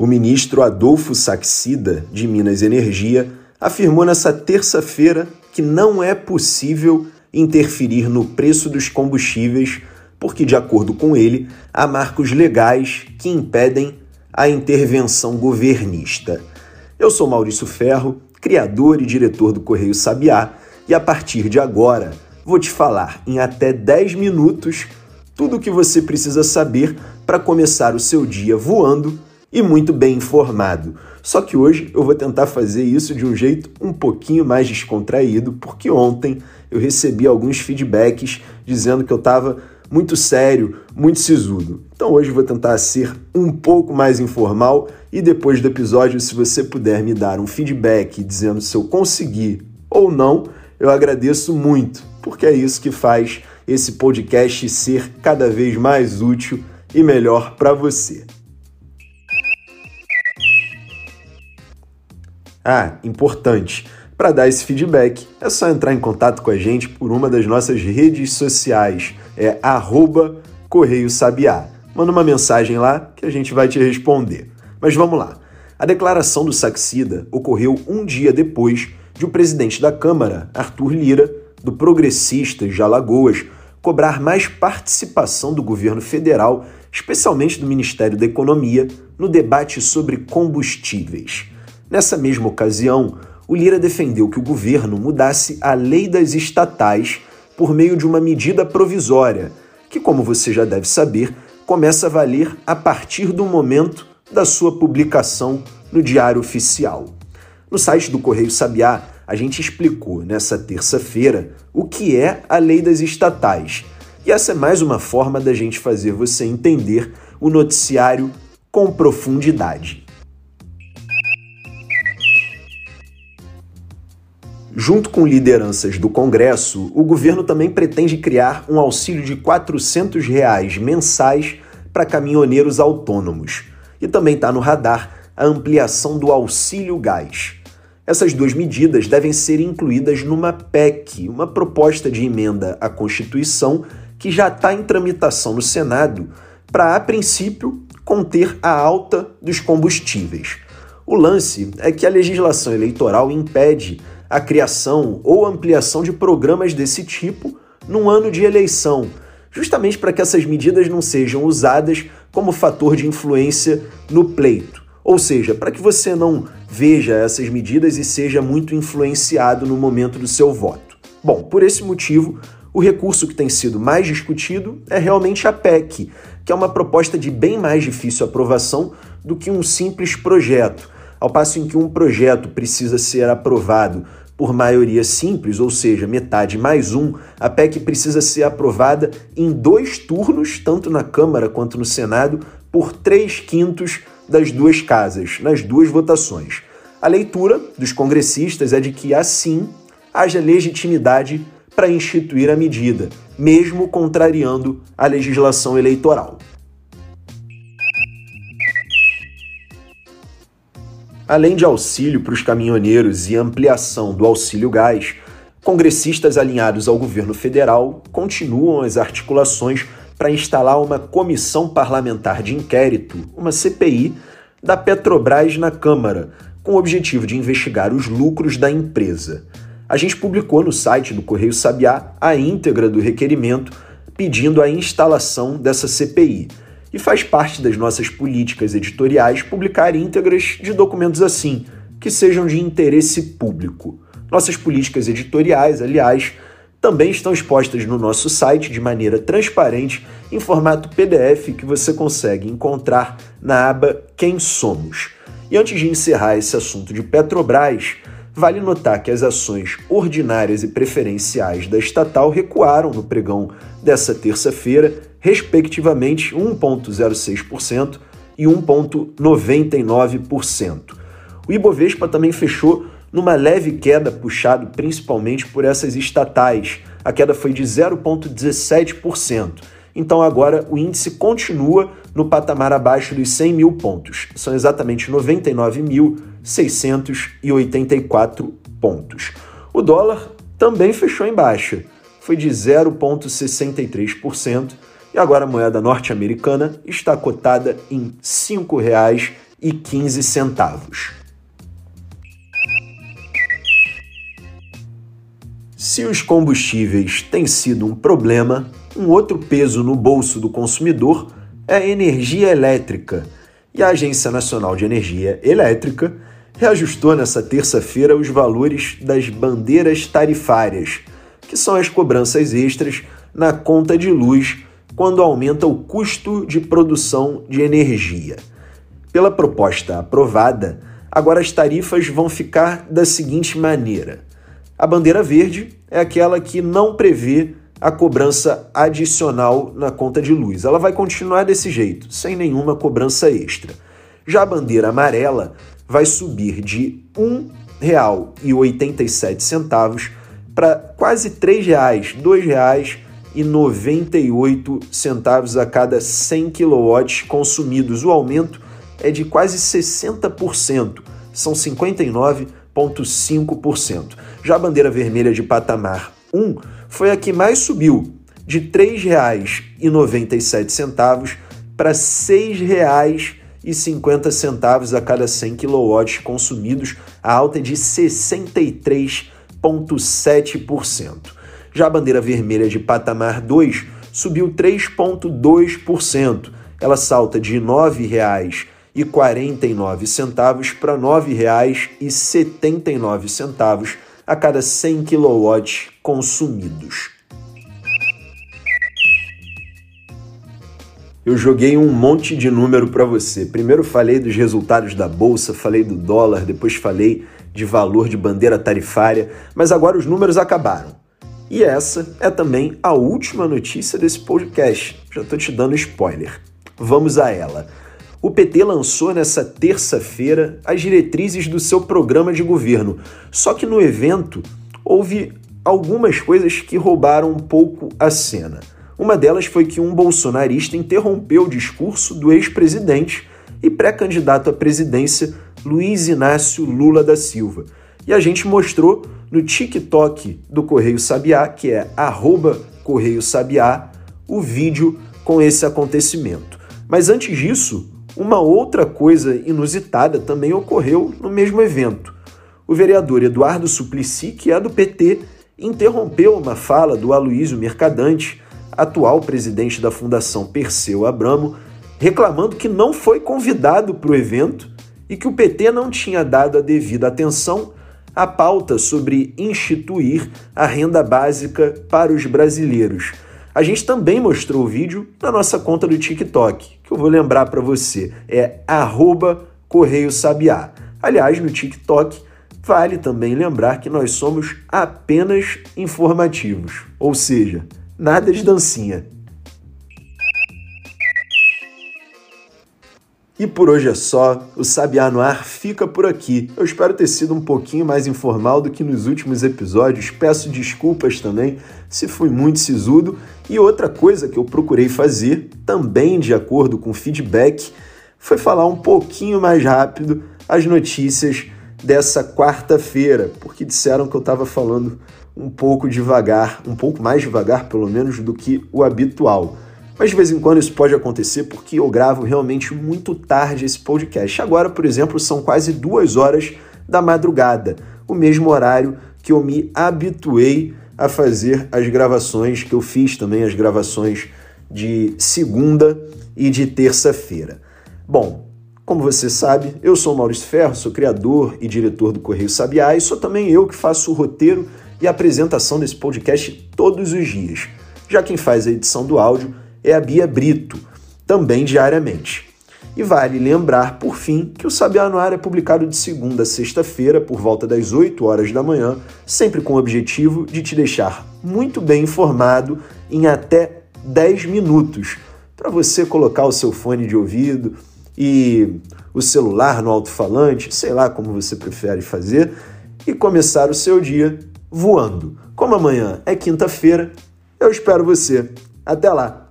O ministro Adolfo Saxida, de Minas Energia, afirmou nessa terça-feira que não é possível interferir no preço dos combustíveis, porque, de acordo com ele, há marcos legais que impedem a intervenção governista. Eu sou Maurício Ferro, criador e diretor do Correio Sabiá, e a partir de agora vou te falar em até 10 minutos tudo o que você precisa saber para começar o seu dia voando e muito bem informado. Só que hoje eu vou tentar fazer isso de um jeito um pouquinho mais descontraído, porque ontem eu recebi alguns feedbacks dizendo que eu estava muito sério, muito sisudo. Então hoje eu vou tentar ser um pouco mais informal e depois do episódio, se você puder me dar um feedback dizendo se eu consegui ou não, eu agradeço muito, porque é isso que faz esse podcast ser cada vez mais útil e melhor para você. Ah, importante. Para dar esse feedback, é só entrar em contato com a gente por uma das nossas redes sociais. É arroba Correio Sabiá. Manda uma mensagem lá que a gente vai te responder. Mas vamos lá. A declaração do Saxida ocorreu um dia depois de o presidente da Câmara, Arthur Lira, do Progressistas de Alagoas, cobrar mais participação do governo federal, especialmente do Ministério da Economia, no debate sobre combustíveis. Nessa mesma ocasião, o Lira defendeu que o governo mudasse a lei das estatais por meio de uma medida provisória, que, como você já deve saber, começa a valer a partir do momento da sua publicação no Diário Oficial. No site do Correio Sabiá, a gente explicou nessa terça-feira o que é a lei das estatais. E essa é mais uma forma da gente fazer você entender o noticiário com profundidade. Junto com lideranças do Congresso, o governo também pretende criar um auxílio de 400 reais mensais para caminhoneiros autônomos. E também está no radar a ampliação do auxílio gás. Essas duas medidas devem ser incluídas numa PEC, uma proposta de emenda à Constituição que já está em tramitação no Senado para, a princípio, conter a alta dos combustíveis. O lance é que a legislação eleitoral impede a criação ou ampliação de programas desse tipo num ano de eleição, justamente para que essas medidas não sejam usadas como fator de influência no pleito. Ou seja, para que você não veja essas medidas e seja muito influenciado no momento do seu voto. Bom, por esse motivo, o recurso que tem sido mais discutido é realmente a PEC, que é uma proposta de bem mais difícil aprovação do que um simples projeto. Ao passo em que um projeto precisa ser aprovado por maioria simples, ou seja, metade mais um, a PEC precisa ser aprovada em dois turnos, tanto na Câmara quanto no Senado, por três quintos das duas casas, nas duas votações. A leitura dos congressistas é de que, assim, haja legitimidade para instituir a medida, mesmo contrariando a legislação eleitoral. Além de auxílio para os caminhoneiros e ampliação do auxílio gás, congressistas alinhados ao governo federal continuam as articulações para instalar uma comissão parlamentar de inquérito, uma CPI, da Petrobras na Câmara, com o objetivo de investigar os lucros da empresa. A gente publicou no site do Correio Sabiá a íntegra do requerimento pedindo a instalação dessa CPI e faz parte das nossas políticas editoriais publicar íntegras de documentos assim, que sejam de interesse público. Nossas políticas editoriais, aliás, também estão expostas no nosso site de maneira transparente em formato PDF que você consegue encontrar na aba Quem Somos. E antes de encerrar esse assunto de Petrobras, vale notar que as ações ordinárias e preferenciais da estatal recuaram no pregão dessa terça-feira respectivamente 1,06% e 1,99%. O Ibovespa também fechou numa leve queda, puxado principalmente por essas estatais. A queda foi de 0,17%. Então agora o índice continua no patamar abaixo dos 100 mil pontos. São exatamente 99.684 pontos. O dólar também fechou em baixa. Foi de 0,63% e agora a moeda norte-americana está cotada em R$ 5,16. centavos. Se os combustíveis têm sido um problema, um outro peso no bolso do consumidor é a energia elétrica. E a Agência Nacional de Energia Elétrica reajustou nessa terça-feira os valores das bandeiras tarifárias, que são as cobranças extras na conta de luz quando aumenta o custo de produção de energia. Pela proposta aprovada, agora as tarifas vão ficar da seguinte maneira: a bandeira verde é aquela que não prevê a cobrança adicional na conta de luz. Ela vai continuar desse jeito, sem nenhuma cobrança extra. Já a bandeira amarela vai subir de R$ 1,87 para quase R$ 3,00, R$ 2,98 a cada 100 kW consumidos. O aumento é de quase 60%, são 59,5%. Já a bandeira vermelha de patamar 1 foi a que mais subiu, de R$ 3,97 para R$ 6,50 a cada 100 kW consumidos, a alta é de 63,7%. Já a bandeira vermelha de patamar 2 subiu 3,2%. Ela salta de R$ 9,49 para R$ 9,79 a cada 100 kW consumidos. Eu joguei um monte de número para você. Primeiro falei dos resultados da bolsa, falei do dólar, depois falei de valor de bandeira tarifária, mas agora os números acabaram. E essa é também a última notícia desse podcast. Já estou te dando spoiler. Vamos a ela. O PT lançou nessa terça-feira as diretrizes do seu programa de governo. Só que no evento houve algumas coisas que roubaram um pouco a cena. Uma delas foi que um bolsonarista interrompeu o discurso do ex-presidente e pré-candidato à presidência Luiz Inácio Lula da Silva. E a gente mostrou no TikTok do Correio Sabiá, que é Correio Sabiá, o vídeo com esse acontecimento. Mas antes disso, uma outra coisa inusitada também ocorreu no mesmo evento. O vereador Eduardo Suplicy, que é do PT, interrompeu uma fala do Aloísio Mercadante, atual presidente da Fundação Perseu Abramo, reclamando que não foi convidado para o evento e que o PT não tinha dado a devida atenção à pauta sobre instituir a renda básica para os brasileiros. A gente também mostrou o vídeo na nossa conta do TikTok, que eu vou lembrar para você, é Correio Sabiá. Aliás, no TikTok, vale também lembrar que nós somos apenas informativos, ou seja, nada de dancinha. E por hoje é só, o Sabiá no Ar fica por aqui. Eu espero ter sido um pouquinho mais informal do que nos últimos episódios. Peço desculpas também se fui muito sisudo. E outra coisa que eu procurei fazer, também de acordo com feedback, foi falar um pouquinho mais rápido as notícias dessa quarta-feira, porque disseram que eu estava falando um pouco devagar, um pouco mais devagar pelo menos do que o habitual. Mas de vez em quando isso pode acontecer porque eu gravo realmente muito tarde esse podcast. Agora, por exemplo, são quase duas horas da madrugada, o mesmo horário que eu me habituei a fazer as gravações, que eu fiz também as gravações de segunda e de terça-feira. Bom, como você sabe, eu sou Maurício Ferro, sou criador e diretor do Correio Sabiá e sou também eu que faço o roteiro e apresentação desse podcast todos os dias. Já quem faz a edição do áudio é a Bia Brito, também diariamente. E vale lembrar, por fim, que o Sabiá no Ar é publicado de segunda a sexta-feira, por volta das 8 horas da manhã, sempre com o objetivo de te deixar muito bem informado em até 10 minutos, para você colocar o seu fone de ouvido e o celular no alto-falante, sei lá como você prefere fazer, e começar o seu dia voando. Como amanhã é quinta-feira, eu espero você. Até lá!